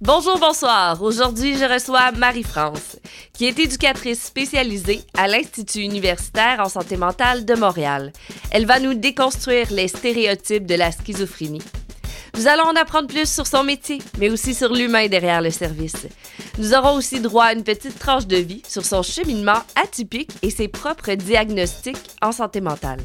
Bonjour, bonsoir. Aujourd'hui, je reçois Marie-France, qui est éducatrice spécialisée à l'Institut universitaire en santé mentale de Montréal. Elle va nous déconstruire les stéréotypes de la schizophrénie. Nous allons en apprendre plus sur son métier, mais aussi sur l'humain derrière le service. Nous aurons aussi droit à une petite tranche de vie sur son cheminement atypique et ses propres diagnostics en santé mentale.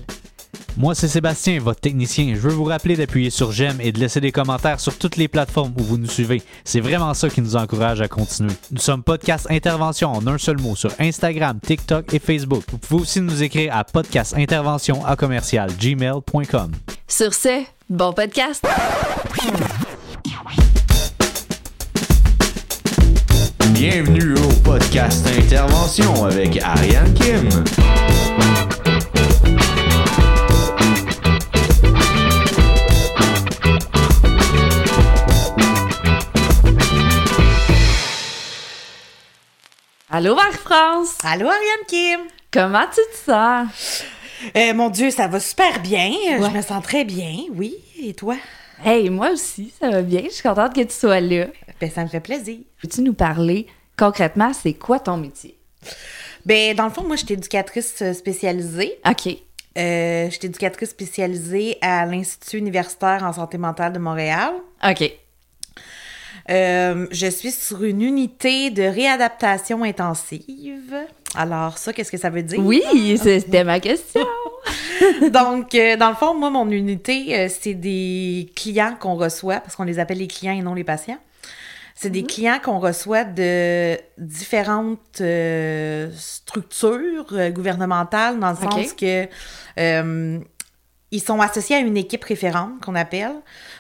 Moi, c'est Sébastien, votre technicien. Je veux vous rappeler d'appuyer sur j'aime et de laisser des commentaires sur toutes les plateformes où vous nous suivez. C'est vraiment ça qui nous encourage à continuer. Nous sommes Podcast Intervention en un seul mot sur Instagram, TikTok et Facebook. Vous pouvez aussi nous écrire à podcastintervention à commercial gmail.com. Sur ce, bon podcast! Bienvenue au podcast Intervention avec Ariane Kim. Allô, Marie-France! Allô, Ariane Kim! Comment tu te sens? Euh, mon Dieu, ça va super bien. Ouais. Je me sens très bien, oui. Et toi? Hey, moi aussi, ça va bien. Je suis contente que tu sois là. Ben, ça me fait plaisir. Peux-tu nous parler concrètement, c'est quoi ton métier? Ben, dans le fond, moi, je suis éducatrice spécialisée. OK. Euh, je suis éducatrice spécialisée à l'Institut universitaire en santé mentale de Montréal. OK. Euh, je suis sur une unité de réadaptation intensive. Alors, ça, qu'est-ce que ça veut dire? Oui, c'était ma question. Donc, euh, dans le fond, moi, mon unité, euh, c'est des clients qu'on reçoit, parce qu'on les appelle les clients et non les patients. C'est des clients qu'on reçoit de différentes euh, structures gouvernementales, dans le sens que ils sont associés à une équipe référente qu'on appelle.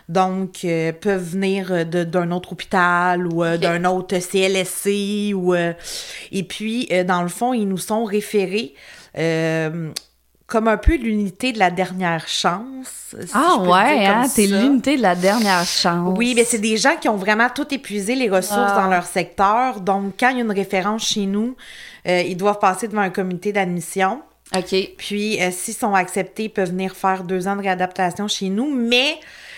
Donc, euh, peuvent venir de- d'un autre hôpital ou euh, d'un autre CLSC. Ou, euh, et puis, euh, dans le fond, ils nous sont référés euh, comme un peu l'unité de la dernière chance. si Ah ouais, hein, t'es l'unité de la dernière chance. Oui, mais c'est des gens qui ont vraiment tout épuisé les ressources Ah. dans leur secteur. Donc, quand il y a une référence chez nous, euh, ils doivent passer devant un comité d'admission. OK. Puis, euh, s'ils sont acceptés, ils peuvent venir faire deux ans de réadaptation chez nous. Mais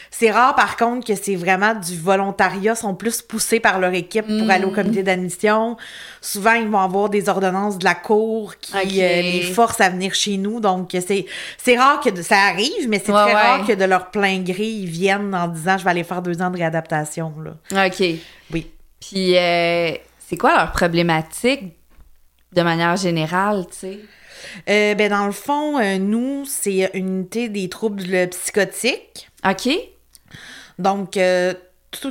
c'est rare, par contre, que c'est vraiment du volontariat, Ils sont plus poussés par leur équipe pour aller au Mm. comité d'admission. Souvent, ils vont avoir des ordonnances de la cour qui euh, les forcent à venir chez nous. Donc, c'est c'est rare que de- ça arrive, mais c'est Ouais, très ouais. rare que de leur plein gré, ils viennent en disant « Je vais aller faire deux ans de réadaptation. » là. OK. Oui. Puis, euh, c'est quoi leur problématique de manière générale, tu sais? Euh, ben, dans le fond, euh, nous, c'est une unité des troubles psychotiques. OK. Donc, euh,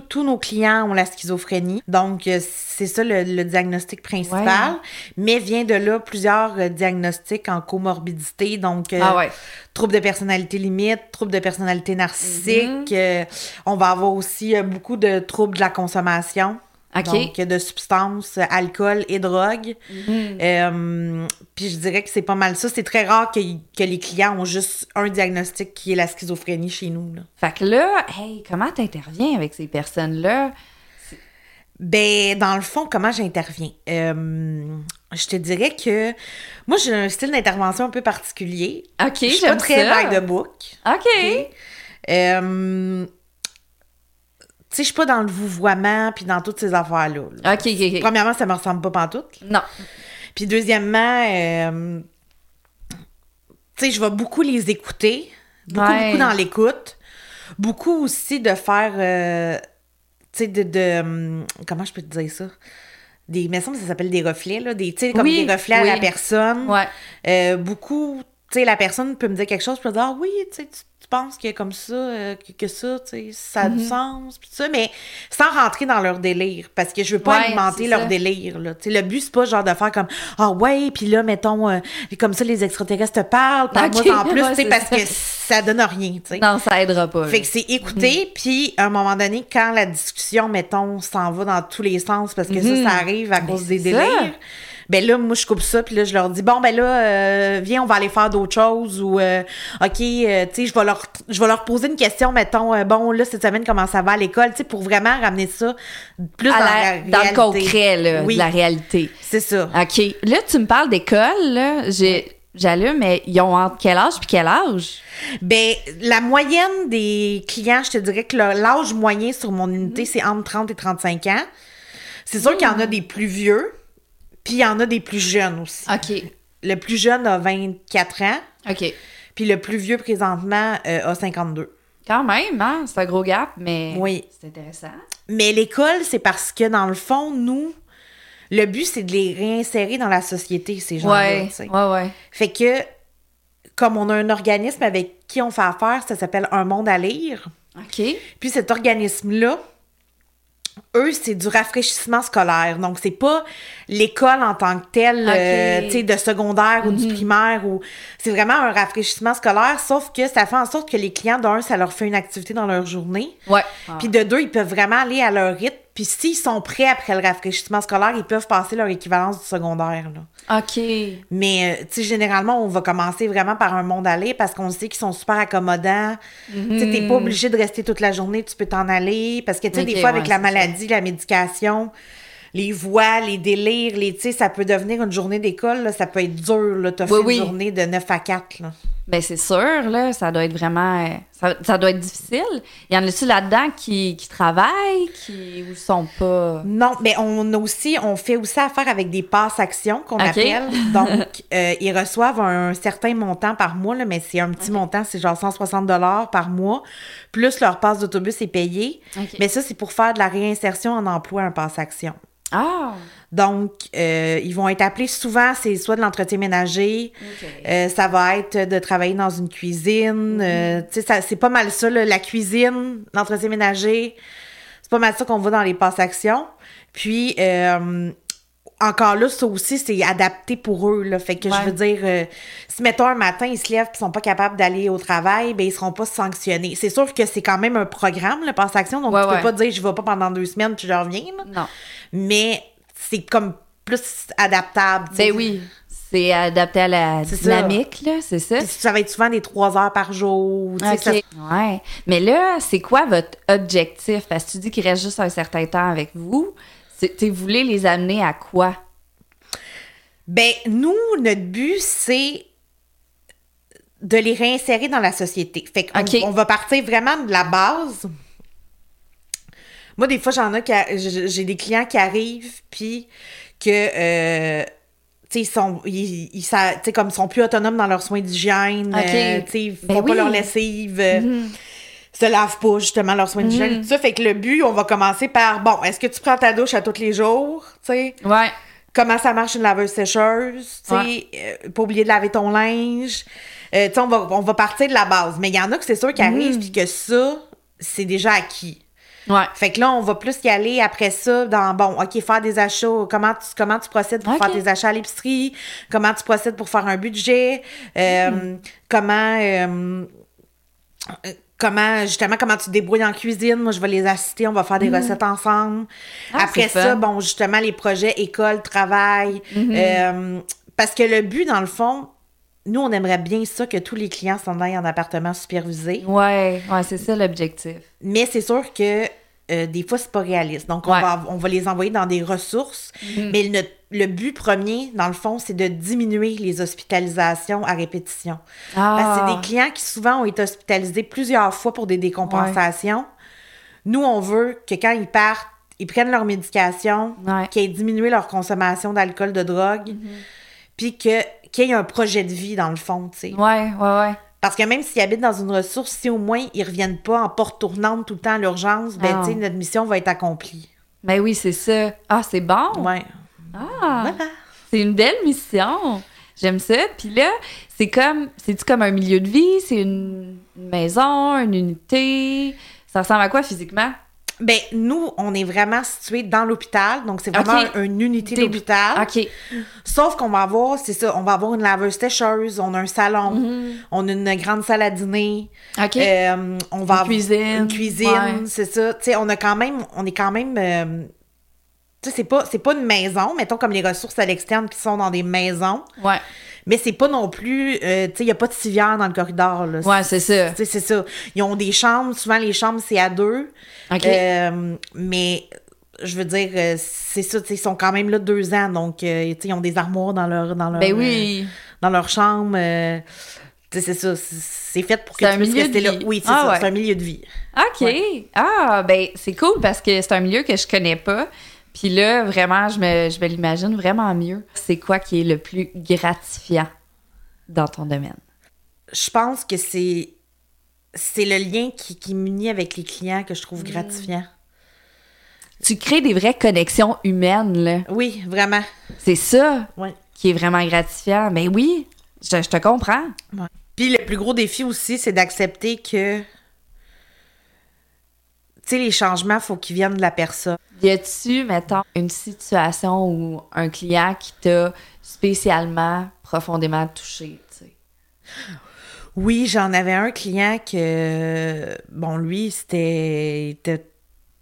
tous nos clients ont la schizophrénie. Donc, euh, c'est ça le, le diagnostic principal. Ouais. Mais vient de là plusieurs diagnostics en comorbidité. Donc, Ah ouais. troubles de personnalité limite, troubles de personnalité narcissique. Mhm. euh, on va avoir aussi euh, beaucoup de troubles de la consommation. Donc, de substances, alcool et drogue. Mhm. Euh, puis je dirais que c'est pas mal ça. C'est très rare que, que les clients ont juste un diagnostic qui est la schizophrénie chez nous. là. Fait que là, hey, comment t'interviens avec ces personnes-là? Ben, dans le fond, comment j'interviens? Euh, je te dirais que moi, j'ai un style d'intervention un peu particulier. OK, je suis pas très ça. by the book. OK? Euh, sais, je suis pas dans le vouvoiement puis dans toutes ces affaires-là. là. OK, OK, OK. Premièrement, ça me ressemble pas pantoute. Non. Puis deuxièmement, euh, tu sais, je vais beaucoup les écouter. Beaucoup, Ouais. beaucoup dans l'écoute. Beaucoup aussi de faire, euh, tu sais, de, de, hum, Comment je peux te dire ça? Des, mais ça, ça s'appelle des reflets, là. Des, tu sais, comme Oui, des reflets à la personne. Ouais. Euh, beaucoup, tu sais, la personne peut me dire quelque chose, je peux dire, ah oui, tu sais, penses que comme ça, euh, que, que ça, tu sais, ça a Mhm. du sens, puis ça, mais sans rentrer dans leur délire, parce que je veux pas Ouais, alimenter leur ça. délire, là. Tu sais, le but, c'est pas genre de faire comme, ah ouais, puis là, mettons, euh, comme ça, les extraterrestres te parlent, puis Ok, moi en plus, ouais, tu sais, c'est parce ça. que ça donne rien, tu sais. Non, ça aidera pas. Fait là. que c'est écouter, puis à un moment donné, quand la discussion, mettons, s'en va dans tous les sens, parce que Mhm. ça, ça arrive à Ben, cause des ça. Ben là, moi, je coupe ça, puis là, je leur dis, bon, ben là, euh, viens, on va aller faire d'autres choses, ou, euh, OK, euh, tu sais, je vais leur je vais leur poser une question, mettons, euh, bon, là, cette semaine, comment ça va à l'école, tu sais, pour vraiment ramener ça plus À dans, la- la dans le réalité. concret, là, Oui. de la réalité. C'est ça. OK. Là, tu me parles d'école, là. J'ai... j'allume, mais ils ont entre quel âge puis quel âge? Ben, la moyenne des clients, je te dirais que l'âge moyen sur mon unité, c'est entre 30 et 35 ans. C'est sûr qu'il y en a des plus vieux, puis il y en a des plus jeunes aussi. OK. Le plus jeune a 24 ans, OK. puis le plus vieux présentement euh, a 52. Quand même, hein? C'est un gros gap, mais Oui. c'est intéressant. Mais l'école, c'est parce que dans le fond, nous, le but, c'est de les réinsérer dans la société, ces gens-là. Ouais, sais. ouais, ouais. Fait que, comme on a un organisme avec qui on fait affaire, ça s'appelle Un Monde à lire. OK. Puis cet organisme-là, eux, c'est du rafraîchissement scolaire. Donc, c'est pas l'école en tant que telle, Ok. euh, tu sais, de secondaire ou du primaire. ou C'est vraiment un rafraîchissement scolaire, sauf que ça fait en sorte que les clients, d'un, ça leur fait une activité dans leur journée. Ouais. Puis de deux, ils peuvent vraiment aller à leur rythme. Puis s'ils sont prêts après le rafraîchissement scolaire, ils peuvent passer leur équivalence du secondaire. Là. OK. Mais, euh, tu sais, généralement, on va commencer vraiment par un monde aller parce qu'on sait qu'ils sont super accommodants. Tu sais, t'es pas obligé de rester toute la journée, tu peux t'en aller. Parce que, tu sais, des fois, avec la c'est la médication, les voix, les délires, les, tu sais, ça peut devenir une journée d'école, ça peut être dur, là, t'as Oui, fait oui. une journée de 9 à 4, là. Ben c'est sûr, là, ça doit être vraiment... Ça, ça doit être difficile. Il y en a-tu là-dedans qui, qui travaillent, qui ou sont pas... Non, mais on aussi, on fait aussi affaire avec des passes actions qu'on appelle. Donc, euh, ils reçoivent un certain montant par mois, là, mais c'est un petit montant, c'est genre 160 dollars par mois, plus leur passe d'autobus est payé. Ok. Mais ça, c'est pour faire de la réinsertion en emploi, un passe action. Ah! Donc, euh, ils vont être appelés souvent, c'est soit de l'entretien ménager, euh, ça va être de travailler dans une cuisine. euh, tu sais, ça- c'est pas mal ça, là, la cuisine, l'entretien ménager. C'est pas mal ça qu'on voit dans les passes actions. Puis, euh, encore là, ça aussi, c'est adapté pour eux. Là. Fait que Ouais. je veux dire, euh, si mettons un matin, ils se lèvent et sont pas capables d'aller au travail, ben ils seront pas sanctionnés. C'est sûr que c'est quand même un programme, le passe action, donc Ouais, tu peux ouais. pas dire je vais pas pendant deux semaines puis je reviens. là. Non. Mais c'est comme plus adaptable. Ben oui, c'est adapté à la ça. dynamique, là, c'est ça? Ça va être souvent des trois heures par jour. tu sais, OK. ça- Ouais. Mais là, c'est quoi votre objectif? Parce que tu dis qu'il reste juste un certain temps avec vous. Tu voulez les amener à quoi? Ben, nous, notre but, c'est de les réinsérer dans la société. Fait qu'on on va partir vraiment de la base. Moi, des fois, j'en ai j'ai des clients qui arrivent, puis que, euh, tu sais, ils sont, ils, ils comme ils sont plus autonomes dans leurs soins d'hygiène, euh, tu sais, ils font Ben pas oui. leur lessive, euh, se lavent pas, justement, leurs soins d'hygiène, tout ça. Fait que le but, on va commencer par, bon, est-ce que tu prends ta douche à tous les jours, tu sais? Ouais. comment ça marche une laveuse sécheuse, tu sais, Ouais. euh, pas oublier de laver ton linge. Euh, tu sais, on va, on va partir de la base. Mais il y en a que c'est sûr qui Mm. arrivent puis que ça, c'est déjà acquis. Ouais. Fait que là, on va plus y aller après ça dans, bon, OK, faire des achats. Comment tu, comment tu procèdes pour faire tes achats à l'épicerie? Comment tu procèdes pour faire un budget? Euh, Mm. Comment... euh, Comment, justement, comment tu te débrouilles en cuisine. Moi, je vais les assister, on va faire des recettes ensemble. Mm. Ah, Après ça, fun. bon, justement, les projets école, travail. Mm-hmm. Euh, parce que le but, dans le fond, nous, on aimerait bien ça que tous les clients s'en aillent en appartement supervisé. Ouais, ouais, c'est ça l'objectif. Mais c'est sûr que euh, des fois, c'est pas réaliste. Donc, on, Ouais. va, on va les envoyer dans des ressources. Mais le, le but premier, dans le fond, c'est de diminuer les hospitalisations à répétition. Parce que Ah. c'est des clients qui souvent ont été hospitalisés plusieurs fois pour des décompensations. Nous, on veut que quand ils partent, ils prennent leur médication, Ouais. qu'ils aient diminué leur consommation d'alcool, de drogue, puis que qu'il y ait un projet de vie dans le fond, tu sais. Ouais, ouais, ouais. Parce que même s'ils habitent dans une ressource, si au moins ils reviennent pas en porte tournante tout le temps à l'urgence, ben, Ah. tu sais, notre mission va être accomplie. Ben oui, c'est ça. Ah, c'est bon? Ouais. Ah, Voilà. c'est une belle mission. J'aime ça. Puis là, c'est comme, c'est-tu comme un milieu de vie? C'est une une maison, une unité? Ça ressemble à quoi physiquement? Ben, nous, on est vraiment situé dans l'hôpital, donc c'est vraiment une unité d'hôpital. OK. Sauf qu'on va avoir, c'est ça, on va avoir une laveuse sécheuse, on a un salon, on a une grande salle à dîner. OK. euh, on va Une avoir cuisine. une cuisine, Ouais. c'est ça. Tu sais, on a quand même, on est quand même, euh, tu sais, c'est pas, c'est pas une maison, mettons comme les ressources à l'externe qui sont dans des maisons, Ouais. mais c'est pas non plus, euh, tu sais, il y a pas de civière dans le corridor, là. Ouais, c'est ça. Tu sais, c'est ça. Ils ont des chambres, souvent les chambres c'est à deux, OK. euh, mais je veux dire, euh, c'est ça, tu sais, ils sont quand même là deux ans, donc euh, tu sais, ils ont des armoires dans leur, dans leur, ben euh, oui. dans leur chambre. euh, tu sais, c'est ça. c'est- fait pour que C'est tu un puisses milieu rester de là. vie. Oui, c'est Ah ça. ouais. C'est un milieu de vie. OK. Ah, ben, c'est cool parce que c'est un milieu que je connais pas. Puis là, vraiment, je me, je me l'imagine vraiment mieux. C'est quoi qui est le plus gratifiant dans ton domaine? Je pense que c'est c'est le lien qui, qui m'unit avec les clients que je trouve Mm. gratifiant. Tu crées des vraies connexions humaines, là. Oui, vraiment. C'est ça Ouais. qui est vraiment gratifiant. Mais oui, je, je te comprends. Puis le plus gros défi aussi, c'est d'accepter que sais, les changements, faut qu'ils viennent de la personne. Y a-tu, mettons, une situation ou un client qui t'a spécialement, profondément touché, tu sais? Oui, j'en avais un client que, bon, lui, c'était. il était-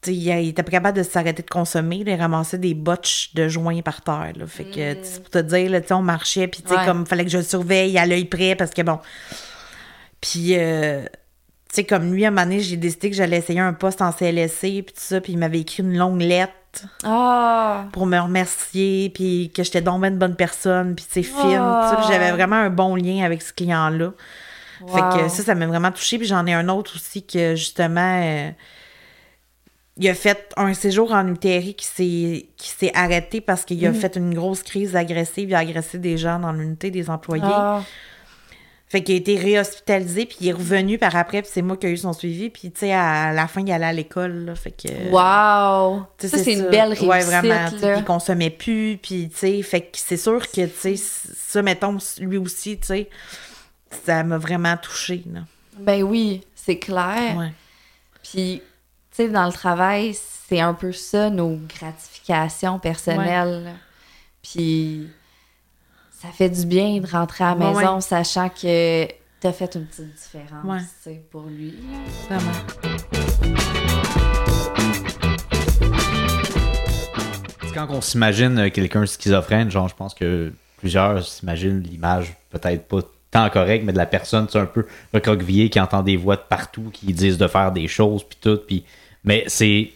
Il était pas capable de s'arrêter de consommer. là, il ramassait des botches de joints par terre. là. Fait que, tu sais, pour te dire, là, tu sais, on marchait, puis tu sais, Ouais. comme, fallait que je le surveille à l'œil près, parce que bon. Puis, euh, tu sais, comme lui, à un moment donné, j'ai décidé que j'allais essayer un poste en CLSC, puis tout ça, puis il m'avait écrit une longue lettre Ah! pour me remercier, puis que j'étais donc une bonne personne, puis c'est fine, tout ça, puis j'avais vraiment un bon lien avec ce client-là. Fait que ça, ça m'a vraiment touchée. Puis j'en ai un autre aussi que, justement, euh, il a fait un séjour en UTRI qui s'est qui s'est arrêté parce qu'il a Mhm. fait une grosse crise agressive. Il a agressé des gens dans l'unité des employés. Ah. Fait qu'il a été réhospitalisé, puis il est revenu par après, puis c'est moi qui ai eu son suivi. Puis, tu sais, à la fin, il allait à l'école, là. Fait que... Wow! Tu sais, Ça, c'est une belle réussite, Ouais, vraiment. puis Il consommait plus, puis tu sais, fait que c'est sûr que, tu sais, ça, mettons, lui aussi, tu sais, ça m'a vraiment touchée, là. Ben oui, c'est clair. Ouais. Puis, tu sais, dans le travail, c'est un peu ça, nos gratifications personnelles. Puis, ça fait du bien de rentrer à la Ouais, maison ouais. sachant que t'as fait une petite différence, Ouais. sais, pour lui. Vraiment. C'est quand on s'imagine euh, quelqu'un schizophrène, genre, je pense que plusieurs s'imaginent l'image peut-être pas tant correcte, mais de la personne, tu sais, un peu recroquevillée, qui entend des voix de partout, qui disent de faire des choses, puis tout. Puis... Mais c'est.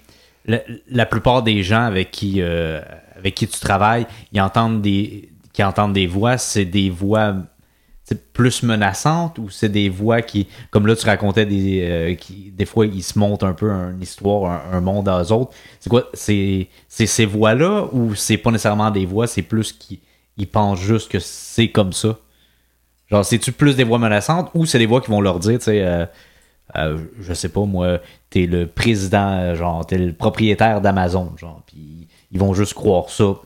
La, la plupart des gens avec qui, euh, avec qui tu travailles, ils entendent des, qui entendent des voix, c'est des voix plus menaçantes ou c'est des voix qui, comme là tu racontais des, euh, qui, des fois ils se montent un peu une histoire, un, monde à eux autres. C'est quoi, c'est, ces voix-là ou c'est pas nécessairement des voix, c'est plus qu'ils ils pensent juste que c'est comme ça? Genre, c'est-tu plus des voix menaçantes ou c'est des voix qui vont leur dire, tu sais, euh, euh, je sais pas, moi, t'es le président, genre, t'es le propriétaire d'Amazon, genre, puis ils vont juste croire ça.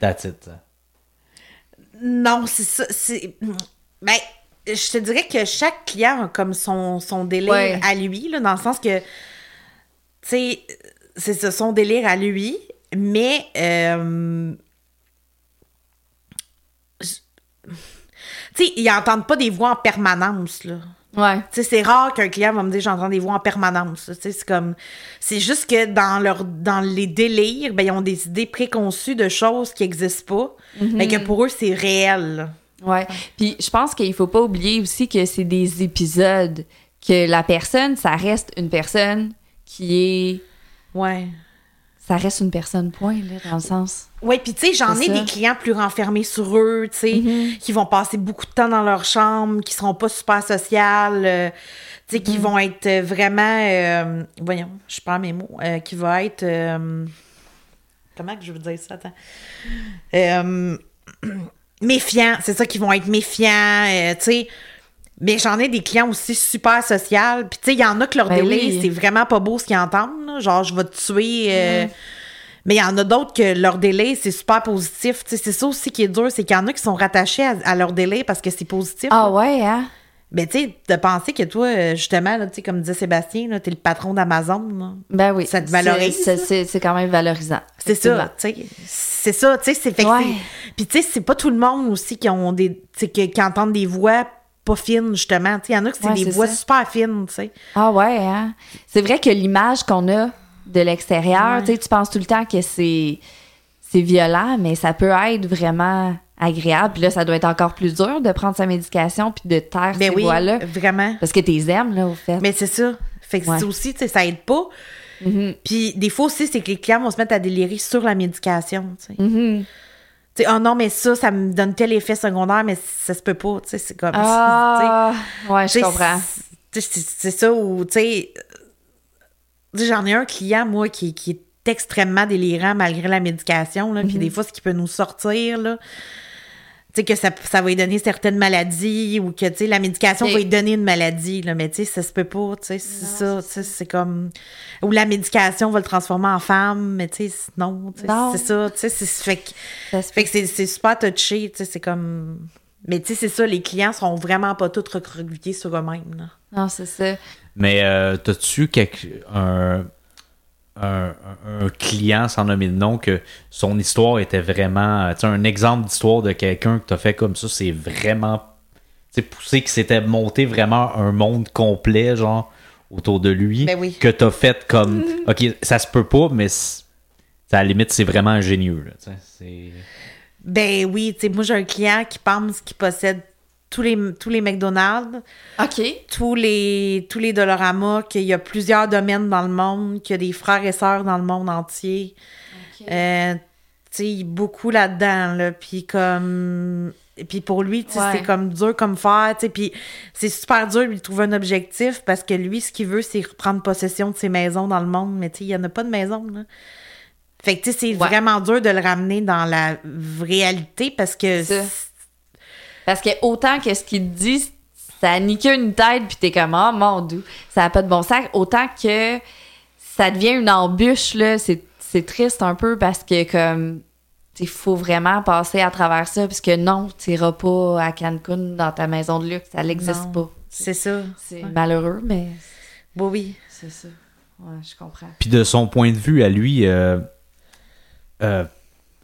That's it. Non, c'est ça. C'est. Ben, je te dirais que chaque client a comme son, son délire Ouais. à lui, là, dans le sens que, tu sais, c'est ça, son délire à lui, mais. euh, Tu sais, ils n'entendent pas des voix en permanence, là. Ouais. C'est rare qu'un client va me dire j'entends des voix en permanence. C'est comme c'est juste que dans leur dans les délires, ben ils ont des idées préconçues de choses qui n'existent pas, mais que pour eux c'est réel. Ouais. Puis je pense qu'il faut pas oublier aussi que c'est des épisodes que la personne, ça reste une personne qui est Ouais. Ça reste une personne point là dans le sens. Ouais, puis tu sais, j'en ai ça. des clients plus renfermés sur eux, tu sais, Mhm. qui vont passer beaucoup de temps dans leur chambre, qui seront pas super sociales, euh, tu sais, qui Mhm. vont être vraiment euh, voyons, je perds mes mots, euh, qui va être comment que je veux dire ça, attends. Euh, méfiants, c'est ça, qui vont être méfiants, tu sais. Mais j'en ai des clients aussi super sociaux. Puis, tu sais, il y en a que leur Ben délai, oui. c'est vraiment pas beau ce qu'ils entendent. là. Genre, je vais te tuer. euh, Mhm. Mais il y en a d'autres que leur délai, c'est super positif. Tu sais, c'est ça aussi qui est dur, c'est qu'il y en a qui sont rattachés à, à leur délai parce que c'est positif. Ah ouais hein? Mais tu sais, de penser que toi, euh, justement, là, tu sais, comme disait Sébastien, t'es le patron d'Amazon. Ben oui. Ça te valorise, C'est- quand même valorisant. C'est ça, tu sais. C'est ça, tu sais. c'est Puis tu sais, c'est pas tout le monde aussi qui ont des. Que- qui entendent des voix pas fines, justement. Il y en a que c'est Ouais, des voix ça. super fines, tu sais. Ah ouais, hein? C'est vrai que l'image qu'on a de l'extérieur, Ouais. tu penses tout le temps que c'est c'est violent, mais ça peut être vraiment agréable. Puis là, ça doit être encore plus dur de prendre sa médication puis de taire Ben ces oui, voix-là. vraiment. Parce que t'es aimes, là, au fait. Mais c'est ça. Fait que Ouais. c'est aussi, tu sais, ça aide pas. Mhm. Puis des fois aussi, c'est que les clients vont se mettre à délirer sur la médication, tu sais. Mhm. Tu sais, oh non, mais ça, ça me donne tel effet secondaire, mais ça se peut pas. Tu sais, c'est comme. Ah, ouais, tu sais, je comprends. c'est- ça où, tu sais. sais, J'en ai un client, moi, qui, qui est extrêmement délirant malgré la médication, là, puis des fois, ce qui peut nous sortir, là. Tu sais, que ça, ça va lui donner certaines maladies ou que, tu sais, la médication va lui donner une maladie, là, mais tu sais, ça se peut pas, tu sais, c'est ça, tu sais, c'est comme... Ou la médication va le transformer en femme, mais tu sais, non, tu sais, Non. c'est ça, tu sais, c'est... Fait que, Ça fait que c'est, c'est super touché, tu sais, c'est comme... Mais tu sais, c'est ça, les clients seront vraiment pas tous recroquevillés sur eux-mêmes, là. Non, c'est ça. Mais euh, t'as-tu quelque, un, un, client, sans nommer de nom, que son histoire était vraiment. euh, Tu sais, un exemple d'histoire de quelqu'un que t'as fait comme ça, c'est vraiment. Tu sais, poussé, que s'était monté vraiment un monde complet, genre, autour de lui. Ben oui. Que t'as fait comme. Ok, ça se peut pas, mais à la limite, c'est vraiment ingénieux, là. tu. Ben oui, tu sais, moi, j'ai un client qui pense qu'il possède tous les, tous les McDonald's, OK. tous les, tous les Dolorama, qu'il y a plusieurs domaines dans le monde, qu'il y a des frères et sœurs dans le monde entier. Euh, tu sais, beaucoup là-dedans, là. Puis comme... Et puis pour lui, Ouais. c'est comme dur comme faire, tu sais. Puis c'est super dur de lui trouver un objectif parce que lui, ce qu'il veut, c'est reprendre possession de ses maisons dans le monde. Mais tu sais, il n'y en a pas de maison, là. Fait que, tu sais, c'est Ouais. vraiment dur de le ramener dans la réalité parce que... Parce que autant que ce qu'il te dit, ça nique une tête, puis t'es comme, oh mon dieu, ça n'a pas de bon sens. Autant que ça devient une embûche, là, c'est c'est triste un peu parce que, comme, il faut vraiment passer à travers ça, parce que non, tu n'iras pas à Cancun dans ta maison de luxe, ça n'existe pas. C'est ça. C'est malheureux, mais Oui, oui. c'est ça. Ouais, je comprends. Puis de son point de vue à lui, euh, euh,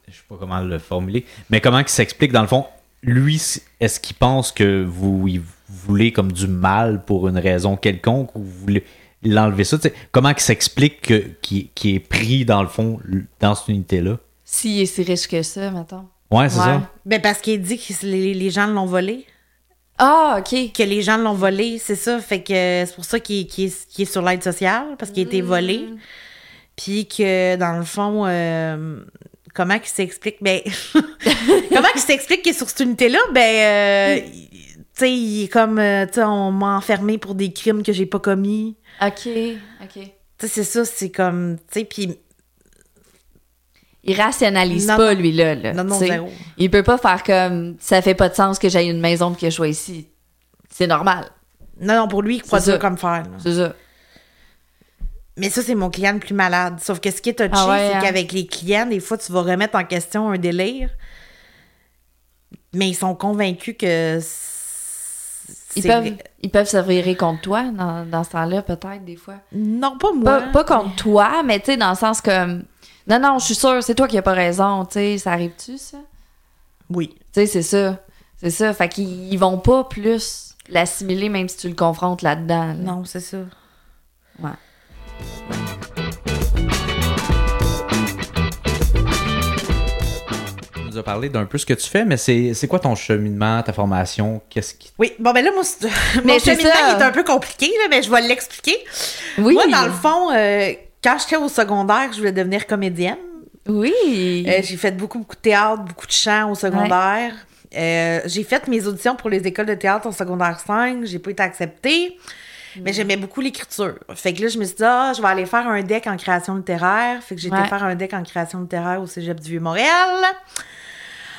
je sais pas comment le formuler, mais comment il s'explique dans le fond, lui, est-ce qu'il pense que vous il voulez comme du mal pour une raison quelconque ou vous voulez l'enlever ça? tu sais? comment il s'explique que- qu'il est pris dans le fond dans cette unité-là? S'il est si riche que ça, mettons. Ouais, c'est Ouais. ça. Ben parce qu'il dit que les, les gens l'ont volé. Ah, OK. Que les gens l'ont volé, c'est ça. Fait que c'est pour ça qu'il est, sur l'aide sociale, parce qu'il a été volé. Puis que, dans le fond, euh, comment qu'il s'explique? Ben, comment qu'il s'explique qu'il est sur cette unité-là? Ben, euh, tu sais, il est comme, euh, tu sais, on m'a enfermé pour des crimes que j'ai pas commis. OK, OK. Tu sais, c'est ça, c'est comme, tu sais, puis Il rationalise Non, pas, non. lui, là. là non, non, zéro. Il peut pas faire comme ça fait pas de sens que j'aille une maison puis que je sois ici. C'est normal. Non, non, pour lui, il croit ça. comme faire. C'est ça. Mais ça, c'est mon client le plus malade. Sauf que ce qui est touché, Ah ouais, c'est hein? qu'avec les clients, des fois, tu vas remettre en question un délire. Mais ils sont convaincus que. Ils peuvent, ils peuvent se virer contre toi dans, dans ce temps-là, peut-être, des fois. Non, pas moi. Pas, pas contre toi, mais tu sais, dans le sens comme. Non, non, je suis sûre, c'est toi qui as pas raison, tu sais. Ça arrive-tu, ça? Oui. Tu sais, c'est ça. C'est ça. Fait qu'ils ils vont pas plus l'assimiler, même si tu le confrontes là-dedans. là. Non, c'est ça. Ouais. Tu nous as parlé d'un peu ce que tu fais, mais c'est c'est quoi ton cheminement, ta formation? Qu'est-ce qui. Oui, bon, ben là, moi, c'est- Mais mon cheminement ça. est un peu compliqué, là, mais je vais l'expliquer. Oui. Moi, dans le fond, euh, quand j'étais au secondaire, je voulais devenir comédienne. Oui. Euh, j'ai fait beaucoup, beaucoup de théâtre, beaucoup de chant au secondaire. Euh, j'ai fait mes auditions pour les écoles de théâtre en secondaire 5. J'ai pas été acceptée. Mais j'aimais beaucoup l'écriture. Fait que là, je me suis dit, ah, je vais aller faire un deck en création littéraire. Fait que j'ai été faire un deck en création littéraire au Cégep du Vieux-Montréal.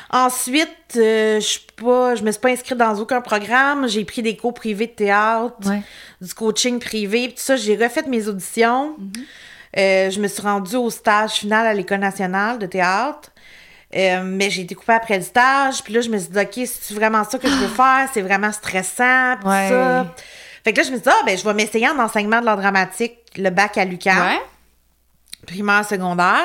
Ensuite, euh, je suis pas, je me suis pas inscrite dans aucun programme. J'ai pris des cours privés de théâtre, Ouais. du coaching privé. Tout ça, j'ai refait mes auditions. Euh, je me suis rendue au stage final à l'École nationale de théâtre. Euh, mais j'ai été coupée après le stage. Puis là, je me suis dit, OK, c'est vraiment ça que je veux faire? C'est vraiment stressant. Puis Ouais. ça. Fait que là, je me suis dit, ah, ben, je vais m'essayer en enseignement de l'art dramatique, le bac à l'UQAM Ouais. primaire, secondaire.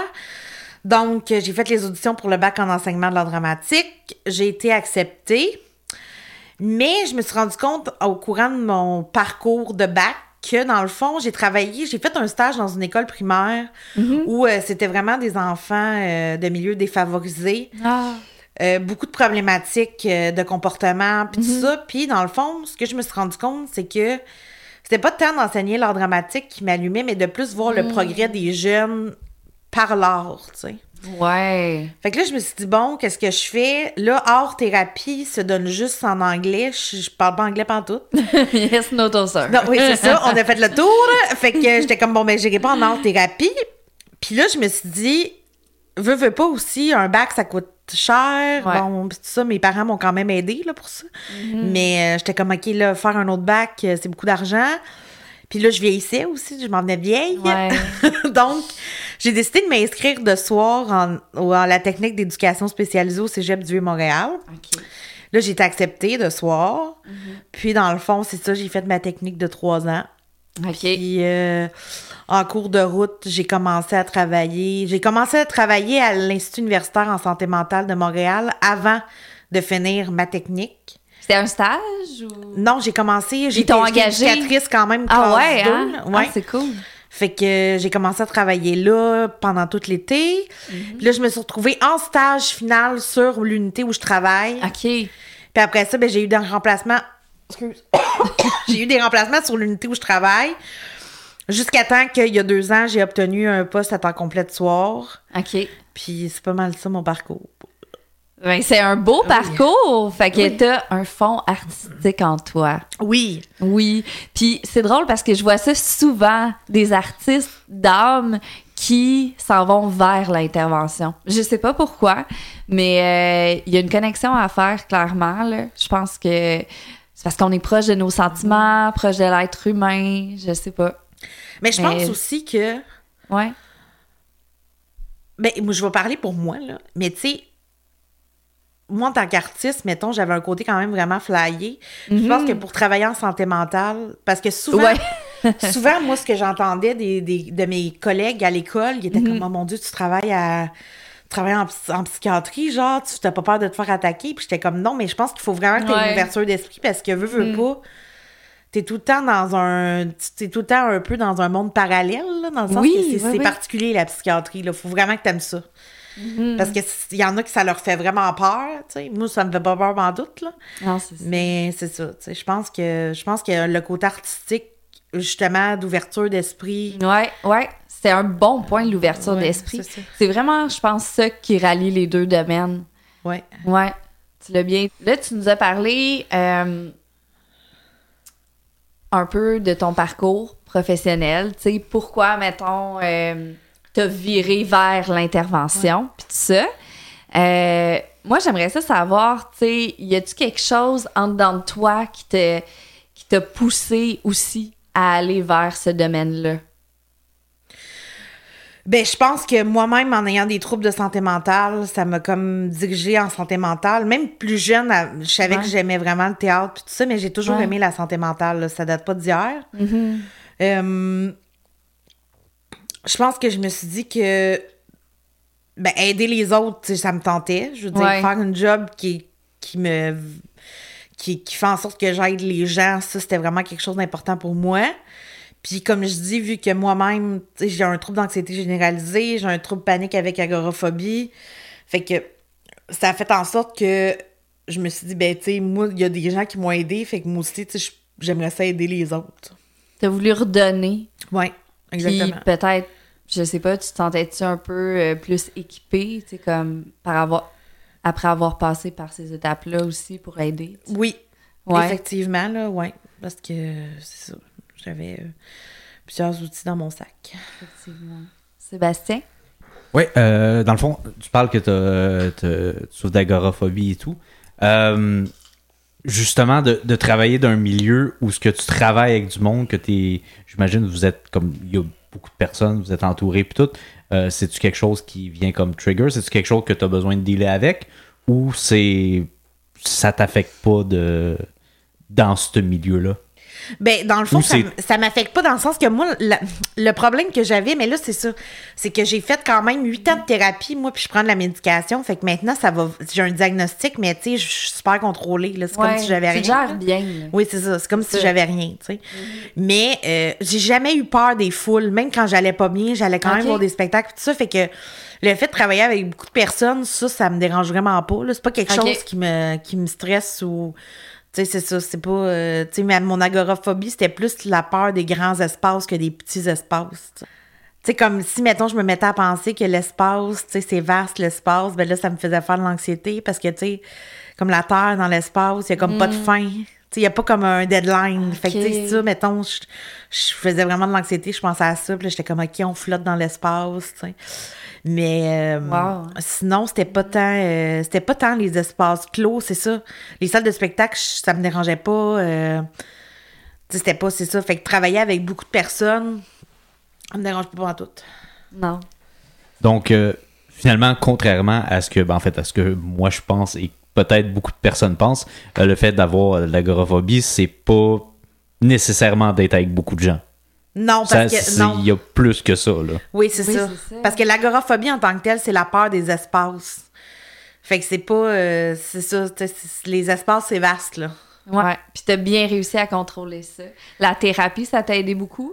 Donc, euh, j'ai fait les auditions pour le bac en enseignement de l'art dramatique. J'ai été acceptée. Mais je me suis rendu compte au courant de mon parcours de bac que, dans le fond, j'ai travaillé, j'ai fait un stage dans une école primaire où euh, c'était vraiment des enfants euh, de milieux défavorisés. Ah. Euh, beaucoup de problématiques euh, de comportement, puis tout ça. Puis, dans le fond, ce que je me suis rendu compte, c'est que c'était pas tant d'enseigner l'art dramatique qui m'allumait, mais de plus voir le progrès des jeunes par l'art, tu sais. Ouais. Fait que là, je me suis dit, bon, qu'est-ce que je fais? Là, art-thérapie se donne juste en anglais. Je, je parle pas anglais pantoute. yes, no toaster. Non, oui, c'est ça. On a fait le tour. Fait que j'étais comme, bon, ben, j'irai pas en art-thérapie. Puis là, je me suis dit, veux, veux pas aussi, un bac, ça coûte cher. Ouais. Bon, tout ça, mes parents m'ont quand même aidé là, pour ça. Mais euh, j'étais comme, OK, là, faire un autre bac, euh, c'est beaucoup d'argent. Puis là, je vieillissais aussi, je m'en venais vieille. Ouais. Donc, j'ai décidé de m'inscrire de soir en, en la technique d'éducation spécialisée au Cégep du Vieux-Montréal. OK. Là, j'ai été acceptée de soir. Mhm. Puis, dans le fond, c'est ça, j'ai fait ma technique de trois ans. OK. Puis, euh, en cours de route, j'ai commencé à travailler. J'ai commencé à travailler à l'Institut universitaire en santé mentale de Montréal avant de finir ma technique. C'était un stage ou? Non, j'ai commencé. Engagé? éducatrice quand même. Ah ouais, hein? là. Ah, Ouais. c'est cool. Fait que euh, j'ai commencé à travailler là pendant tout l'été. Mhm. Puis là, je me suis retrouvée en stage final sur l'unité où je travaille. OK. Puis après ça, ben, j'ai eu des remplacements. Excuse. j'ai eu des remplacements sur l'unité où je travaille. Jusqu'à temps qu'il y a deux ans, j'ai obtenu un poste à temps complet de soir. OK. Puis c'est pas mal ça mon parcours. Ben, c'est un beau parcours. Fait que t'as un fond artistique en toi. Oui. Oui. Puis c'est drôle parce que je vois ça souvent, des artistes d'âme qui s'en vont vers l'intervention. Je sais pas pourquoi, mais euh, il y a une connexion à faire clairement. Là. Je pense que c'est parce qu'on est proche de nos sentiments, proche de l'être humain. Je sais pas. Mais je Mais- pense aussi que. Ouais. Ben, moi, je vais parler pour moi, là. Mais tu sais, moi, en tant qu'artiste, mettons, j'avais un côté quand même vraiment flyé. Je pense que pour travailler en santé mentale, parce que souvent, Ouais. souvent, moi, ce que j'entendais des, des- de mes collègues à l'école, ils étaient comme, oh mon Dieu, tu travailles à. Tu travailles en, en psychiatrie, genre, tu n'as pas peur de te faire attaquer. Puis j'étais comme, non, mais je pense qu'il faut vraiment que tu aies Ouais. une ouverture d'esprit parce que, veux, veux pas, t'es tout le temps dans un. T'es tout le temps un peu dans un monde parallèle, là, dans le sens Oui, que c'est oui, c'est oui. particulier, la psychiatrie. Il faut vraiment que tu aimes ça. Mm-hmm. Parce qu'il y en a qui ça leur fait vraiment peur, tu sais. Moi, ça me fait pas peur en doute, là. Non, c'est ça. Mais c'est ça, tu sais. Je pense que je pense que le côté artistique, justement, d'ouverture d'esprit. Ouais, ouais. C'est un bon point, l'ouverture Ouais, d'esprit. c'est vraiment, je pense, ça qui rallie les deux domaines. Ouais. Ouais, tu l'as bien. Là, tu nous as parlé euh, un peu de ton parcours professionnel. Tu sais, pourquoi, mettons, euh, t'as viré vers l'intervention, puis tout ça. Euh, moi, j'aimerais ça savoir, tu sais, y a-tu quelque chose en dedans de toi qui t'a poussé aussi à aller vers ce domaine-là? Ben, je pense que moi-même, en ayant des troubles de santé mentale, ça m'a comme dirigée en santé mentale. Même plus jeune, je savais Ouais. que j'aimais vraiment le théâtre puis tout ça, mais j'ai toujours Ouais. aimé la santé mentale. là. Ça date pas d'hier. Euh, je pense que je me suis dit que ben, aider les autres, ça me tentait. Je veux dire, Ouais. faire un job qui, qui me qui, qui fait en sorte que j'aide les gens, ça, c'était vraiment quelque chose d'important pour moi. Puis comme je dis, vu que moi-même, j'ai un trouble d'anxiété généralisée, j'ai un trouble panique avec agoraphobie, fait que ça a fait en sorte que je me suis dit, ben, tu sais, moi, il y a des gens qui m'ont aidé, fait que moi aussi, tu sais, j'aimerais ça aider les autres. T'as voulu redonner Puis exactement. peut-être, je sais pas, tu te sentais-tu un peu euh, plus équipé, tu sais, comme par avoir, après avoir passé par ces étapes-là aussi pour aider? Oui, Ouais. effectivement, là, ouais. Parce que c'est ça. J'avais euh, plusieurs outils dans mon sac. Effectivement. Sébastien? Oui, euh, dans le fond, tu parles que tu souffres d'agoraphobie et tout. Euh, justement, de, de travailler d'un milieu où ce que tu travailles avec du monde, que t'es, j'imagine, vous êtes comme, il y a beaucoup de personnes, vous êtes entouré puis tout. Euh, c'est-tu quelque chose qui vient comme trigger? C'est-tu quelque chose que tu as besoin de dealer avec? Ou c'est, ça t'affecte pas de, dans ce milieu-là? Ben, dans le fond, Ou ça, ça m'affecte pas dans le sens que moi, la- le problème que j'avais, mais là, c'est ça, c'est que j'ai fait quand même huit ans de thérapie, moi, puis je prends de la médication. Fait que maintenant, ça va. J'ai un diagnostic, mais tu sais, je suis super contrôlée. là. C'est comme si j'avais rien. gères bien. là. Oui, c'est ça. C'est comme si j'avais rien, tu sais. Mais euh, j'ai jamais eu peur des foules. Même quand j'allais pas bien, j'allais quand même voir des spectacles et tout ça. Fait que le fait de travailler avec beaucoup de personnes, ça, ça me dérange vraiment pas. là. C'est pas quelque chose qui me, qui me stresse ou... Tu sais, c'est ça. C'est pas... euh, tu sais, mon agoraphobie, c'était plus la peur des grands espaces que des petits espaces. tu sais. sais, comme si, mettons, je me mettais à penser que l'espace, tu sais, c'est vaste, l'espace, ben là, ça me faisait faire de l'anxiété parce que, tu sais, comme la Terre dans l'espace, il n'y a comme pas de fin. Il n'y a pas comme un deadline. Fait que, tu sais, ça, mettons, je, je faisais vraiment de l'anxiété, je pensais à ça, puis j'étais comme, OK, on flotte dans l'espace, tu sais. Mais euh, Wow. sinon, c'était pas tant euh, c'était pas tant les espaces clos, c'est ça. Les salles de spectacle, ça me dérangeait pas. euh, tu sais, c'était pas, c'est ça. Fait que travailler avec beaucoup de personnes, ça me dérange pas en tout. Non. Donc, euh, finalement, contrairement à ce que, ben, en fait, à ce que moi je pense et peut-être beaucoup de personnes pensent, euh, le fait d'avoir euh, de l'agoraphobie, c'est pas nécessairement d'être avec beaucoup de gens. Non, Ça, parce que c'est- non. Il y a plus que ça, là. Oui, c'est Oui, ça. Parce que l'agoraphobie en tant que telle, c'est la peur des espaces. Fait que c'est pas euh, c'est ça, les espaces c'est vaste là. Ouais. Puis t'as bien réussi à contrôler ça. La thérapie, ça t'a aidé beaucoup?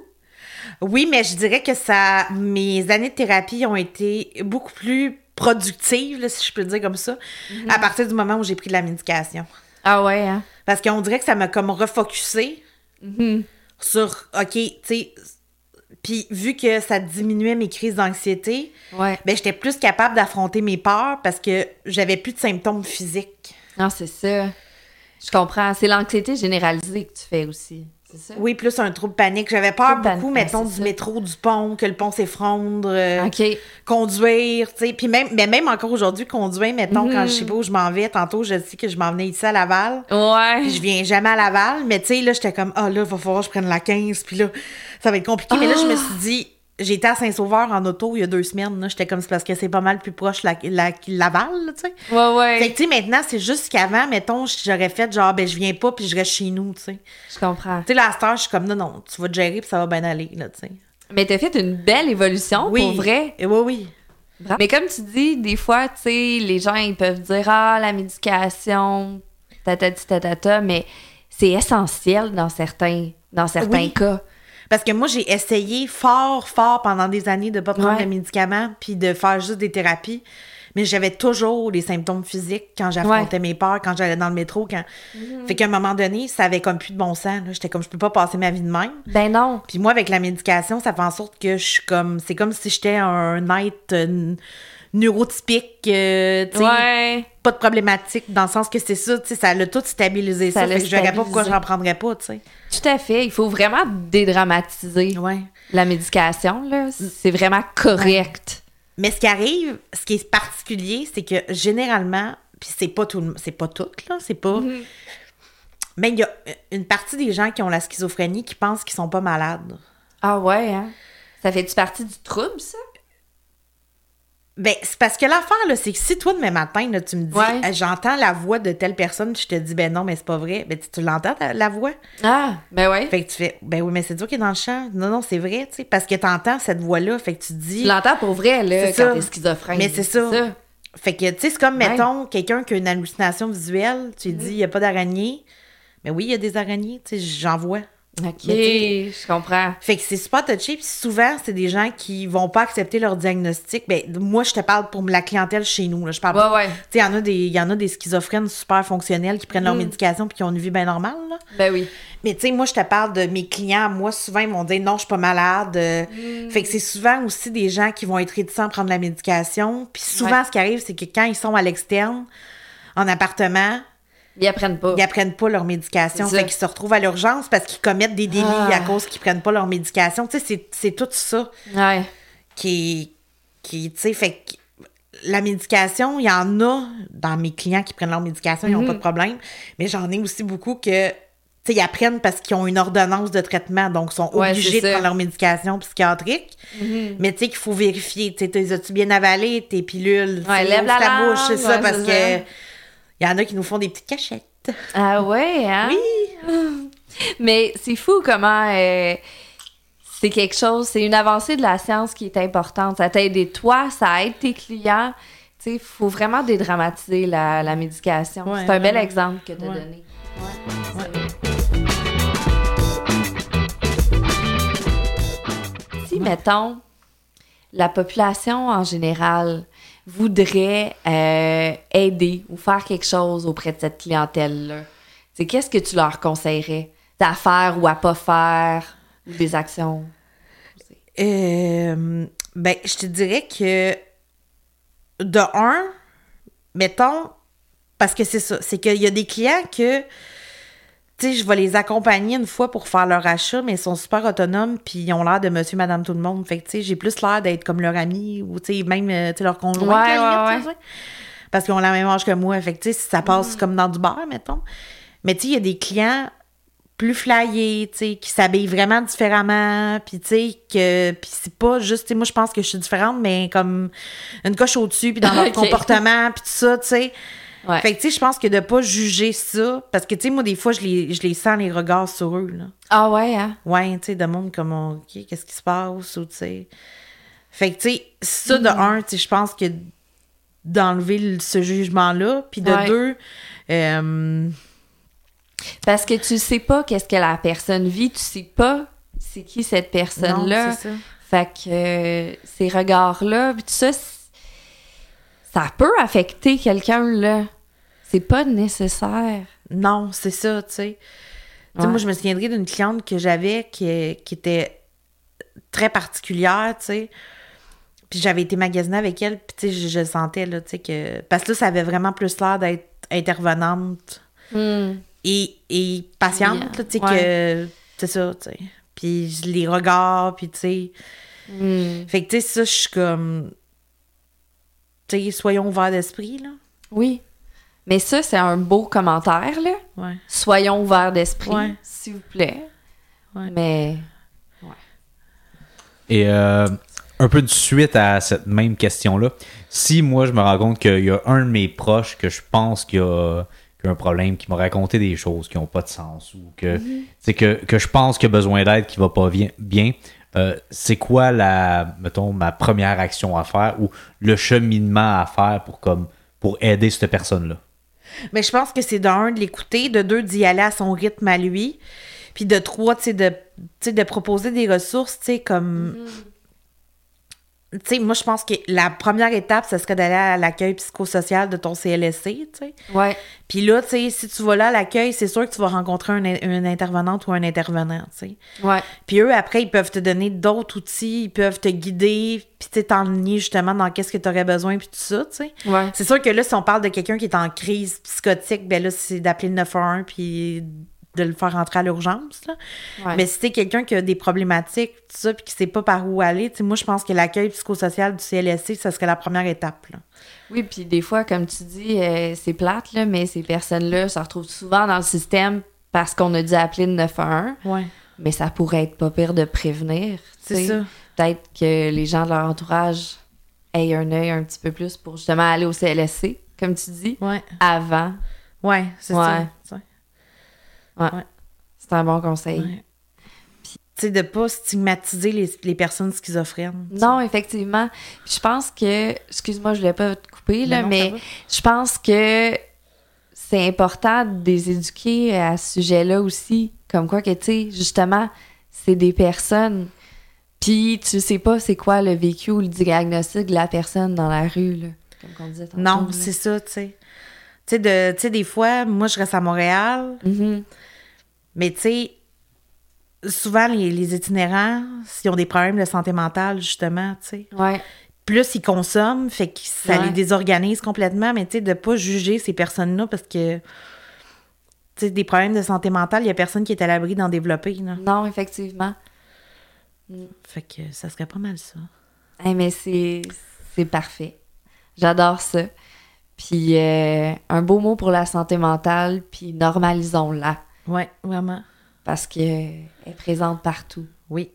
Oui, mais je dirais que ça mes années de thérapie ont été beaucoup plus productives là, si je peux le dire comme ça, Mhm. à partir du moment où j'ai pris de la médication. Ah ouais, hein? Parce qu'on dirait que ça m'a comme refocusé Mhm. sur OK, tu sais puis vu que ça diminuait mes crises d'anxiété, Ouais. ben j'étais plus capable d'affronter mes peurs parce que j'avais plus de symptômes physiques. Non, c'est ça. Je comprends. C'est l'anxiété généralisée que tu fais aussi. Ça? Oui, plus un trouble panique. J'avais peur Trouble beaucoup, mettons, du ça. métro, du pont, que le pont s'effondre, euh, OK. conduire, tu sais. Puis même, mais même encore aujourd'hui, conduire, mettons, quand Mhm. je sais pas où je m'en vais, tantôt, je dis que je m'en venais ici à Laval. Ouais. Puis je viens jamais à Laval, mais tu sais, là, j'étais comme, ah là, va falloir que je prenne la 15, puis là, ça va être compliqué. Mais là, je me suis dit, j'étais à Saint-Sauveur en auto il y a deux semaines, là. J'étais comme, c'est parce que c'est pas mal plus proche la, la- Laval, tu sais. Ouais, ouais. Fait que, tu sais, maintenant, c'est juste qu'avant, mettons, j'aurais fait genre, ben, je viens pas, puis je reste chez nous, tu sais. Je comprends. Tu sais, là, à cette heure, je suis comme, non, non, tu vas te gérer, puis ça va bien aller, là, tu sais. Mais t'as fait une belle évolution, Oui. pour vrai. Oui, oui. Bravo. Mais comme tu dis, des fois, tu sais, les gens, ils peuvent dire Ah, la médication, tatati tatata, mais c'est essentiel dans certains, dans certains Oui. cas. Parce que moi, j'ai essayé fort, fort pendant des années de pas prendre Ouais. de médicaments puis de faire juste des thérapies. Mais j'avais toujours des symptômes physiques quand j'affrontais mes peurs, quand j'allais dans le métro. Quand... Mhm. Fait qu'à un moment donné, ça avait comme plus de bon sens. là. J'étais comme, je peux pas passer ma vie de même. Ben non. Puis moi, avec la médication, ça fait en sorte que je suis comme... C'est comme si j'étais un être euh, neurotypique, euh, tu sais, Ouais. pas de problématique, dans le sens que c'est ça, tu sais, ça l'a tout stabilisé. Ça Ça, fait que je verrais pas pourquoi stabilisé. je n'en prendrais pas, tu sais. Tout à fait. Il faut vraiment dédramatiser Ouais. la médication, là. C'est vraiment correct. Mais ce qui arrive, ce qui est particulier, c'est que généralement, puis c'est pas tout, le- c'est pas tout là, c'est pas. Mais il y a une partie des gens qui ont la schizophrénie qui pensent qu'ils sont pas malades. Ah ouais, hein? Ça fait-tu partie du trouble, ça? Ben, c'est parce que l'affaire, là, c'est que si toi, demain matin, là, tu me dis, Ouais. Ah, j'entends la voix de telle personne, je te dis, ben non, mais c'est pas vrai, ben tu, tu l'entends, la voix? Ah, ben ouais. Fait que tu fais, ben oui, mais c'est toi qui est dans le champ. Non, non, c'est vrai, tu sais, parce que t'entends cette voix-là, fait que tu dis. Tu l'entends pour vrai, là, quand t'es schizophrène. Mais c'est ça. Fait que, tu sais, c'est comme, mettons, quelqu'un qui a une hallucination visuelle, tu lui dis, il n'y a pas d'araignée. Mais oui, il y a des araignées, tu sais, j'en vois. OK, je comprends. Fait que c'est super touché. Puis souvent, c'est des gens qui vont pas accepter leur diagnostic. Ben, moi, je te parle pour la clientèle chez nous. Là. Je parle pas. Ouais, ouais. Tu sais, il y en a des- schizophrènes super fonctionnels qui prennent leur Mm. médication puis qui ont une vie bien normale. Là. Ben oui. Mais tu sais, moi, je te parle de mes clients. Moi, souvent, ils vont dire non, je suis pas malade. Euh, Mm. Fait que c'est souvent aussi des gens qui vont être réticents à prendre la médication. Puis souvent, Ouais. ce qui arrive, c'est que quand ils sont à l'externe, en appartement, Ils apprennent pas. ils apprennent pas leur médication. Fait qu'ils se retrouvent à l'urgence parce qu'ils commettent des délits Ah. à cause qu'ils prennent pas leur médication. Tu sais, c'est- tout ça Ouais. qui, qui tu sais, fait que la médication, il y en a dans mes clients qui prennent leur médication, ils n'ont Mhm. pas de problème. Mais j'en ai aussi beaucoup que, tu sais, ils apprennent parce qu'ils ont une ordonnance de traitement, donc ils sont Ouais, obligés de prendre leur médication psychiatrique. Mhm. Mais tu sais qu'il faut vérifier, tu sais, as-tu bien avalé tes pilules? Ouais, lève la ta bouche, c'est ça, parce que ça. Il y en a qui nous font des petites cachettes. Ah ouais, hein? Oui! Mais c'est fou comment euh, c'est quelque chose, c'est une avancée de la science qui est importante. Ça t'a aidé toi, ça aide tes clients. Tu sais, il faut vraiment dédramatiser la, la médication. Ouais, c'est un bel exemple que tu as Ouais. donné. Si, mettons, la population en général voudrait euh, aider ou faire quelque chose auprès de cette clientèle-là, qu'est-ce que tu leur conseillerais à faire ou à pas faire ou des actions? Euh, ben, je te dirais que de un, mettons, parce que c'est ça, c'est qu'il y a des clients que, tu sais, je vais les accompagner une fois pour faire leur achat, mais ils sont super autonomes, puis ils ont l'air de monsieur, madame, tout le monde. Fait que, tu sais, j'ai plus l'air d'être comme leur ami ou, tu sais, même, euh, tu leur conjoint. Ouais, ouais, Parce qu'ils ont la même âge que moi. Fait que, tu sais, ça passe comme dans du bar, mettons. Mais, tu sais, il y a des clients plus flyés, tu sais, qui s'habillent vraiment différemment, puis tu sais, que, puis c'est pas juste, tu sais, moi, je pense que je suis différente, mais comme une coche au-dessus, puis dans leur comportement, puis tout ça, tu sais. Ouais. Fait que, tu sais, je pense que de pas juger ça, parce que, tu sais, moi, des fois, je les, je les sens, les regards sur eux, là. Ah ouais, hein? Ouais, tu sais, de monde comme, OK, qu'est-ce qui se passe, ou, tu sais. Fait que, tu sais, ça, de un, tu sais, je pense que d'enlever le- ce jugement-là, puis de Ouais. deux, euh, Parce que tu sais pas qu'est-ce que la personne vit, tu sais pas c'est qui cette personne-là. Fait que euh, ces regards-là, puis tout ça, ça peut affecter quelqu'un, là. C'est pas nécessaire. Non, c'est ça, tu sais. Ouais. Moi, je me souviendrai d'une cliente que j'avais qui, qui était très particulière, tu sais. Puis j'avais été magasiner avec elle, puis tu sais, je, je sentais, là, tu sais, que... Parce que là, ça avait vraiment plus l'air d'être intervenante Hmm. et, et patiente, tu sais, ouais. que... C'est ça, tu sais. Puis les regards, puis tu sais... Hmm. Fait que, tu sais, ça, je suis comme... Sais, soyons ouverts d'esprit, là. Oui. Mais ça, c'est un beau commentaire, là. Ouais. Soyons ouverts d'esprit, Ouais. s'il vous plaît. Ouais. Mais Et euh, un peu de suite à cette même question-là, si moi je me rends compte qu'il y a un de mes proches que je pense qu'il y a, qu'il y a un problème, qui m'a raconté des choses qui n'ont pas de sens ou que, c'est que, que je pense qu'il a besoin d'aide, qui va pas bien, bien euh, c'est quoi la, mettons, ma première action à faire ou le cheminement à faire pour, comme, pour aider cette personne-là? Mais je pense que c'est d'un, de l'écouter, de deux, d'y aller à son rythme à lui, puis de trois, tu sais, de, tu sais, de proposer des ressources, tu sais, comme... Tu sais, moi, je pense que la première étape, ce serait d'aller à l'accueil psychosocial de ton CLSC, tu sais. ouais. Puis là, tu sais, si tu vas là à l'accueil, c'est sûr que tu vas rencontrer un, une intervenante ou un intervenant, tu sais. Ouais. Puis eux, après, ils peuvent te donner d'autres outils, ils peuvent te guider, puis tu t'enligner justement dans qu'est-ce que tu aurais besoin, puis tout ça, tu sais. Ouais. C'est sûr que là, si on parle de quelqu'un qui est en crise psychotique, ben là, c'est d'appeler le 911 puis de le faire rentrer à l'urgence. Ouais. Mais si c'est quelqu'un qui a des problématiques, tout ça, puis qui sait pas par où aller, moi, je pense que l'accueil psychosocial du CLSC, ça serait la première étape. Là. Oui, puis des fois, comme tu dis, euh, c'est plate, là, mais ces personnes-là se retrouvent souvent dans le système parce qu'on a dû appeler le 911. Ouais, Mais ça pourrait être pas pire de prévenir. c'est ça. Peut-être que les gens de leur entourage aient un œil un petit peu plus pour justement aller au CLSC, comme tu dis, Ouais, avant. ouais, c'est Ouais. ça. Tu sais. C'est un bon conseil. Ouais. Tu sais, de pas stigmatiser les, les personnes schizophrènes. Non, effectivement. Puis je pense que, excuse-moi, je voulais pas te couper, là, non, mais je pense que c'est important de les éduquer à ce sujet-là aussi. Comme quoi que, tu sais, justement, c'est des personnes. Puis tu sais pas c'est quoi le vécu ou le diagnostic de la personne dans la rue, là. Comme on disait tantôt. Non, c'est ça, tu sais. Tu sais, de- des fois, moi, je reste à Montréal, Mhm. mais tu sais, souvent, les, les itinérants, s'ils ont des problèmes de santé mentale, justement, tu sais, Ouais. plus ils consomment, fait que ça Ouais. les désorganise complètement, mais tu sais, de pas juger ces personnes-là parce que, tu sais, des problèmes de santé mentale, il y a personne qui est à l'abri d'en développer, là. Non, effectivement. Fait que ça serait pas mal ça. Eh, mais c'est c'est parfait. J'adore ça. Puis euh, un beau mot pour la santé mentale, puis normalisons-la Ouais, vraiment. parce qu'elle est présente partout. Oui.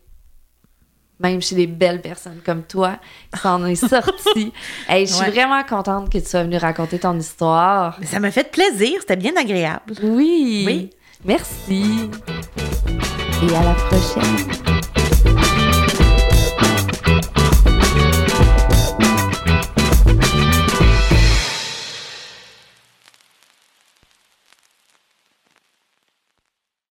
Même chez des belles personnes comme toi qui s'en est sortie. Hey, je suis Ouais. vraiment contente que tu sois venue raconter ton histoire. Mais ça m'a fait plaisir, c'était bien agréable. Oui. Oui. Merci. Et à la prochaine.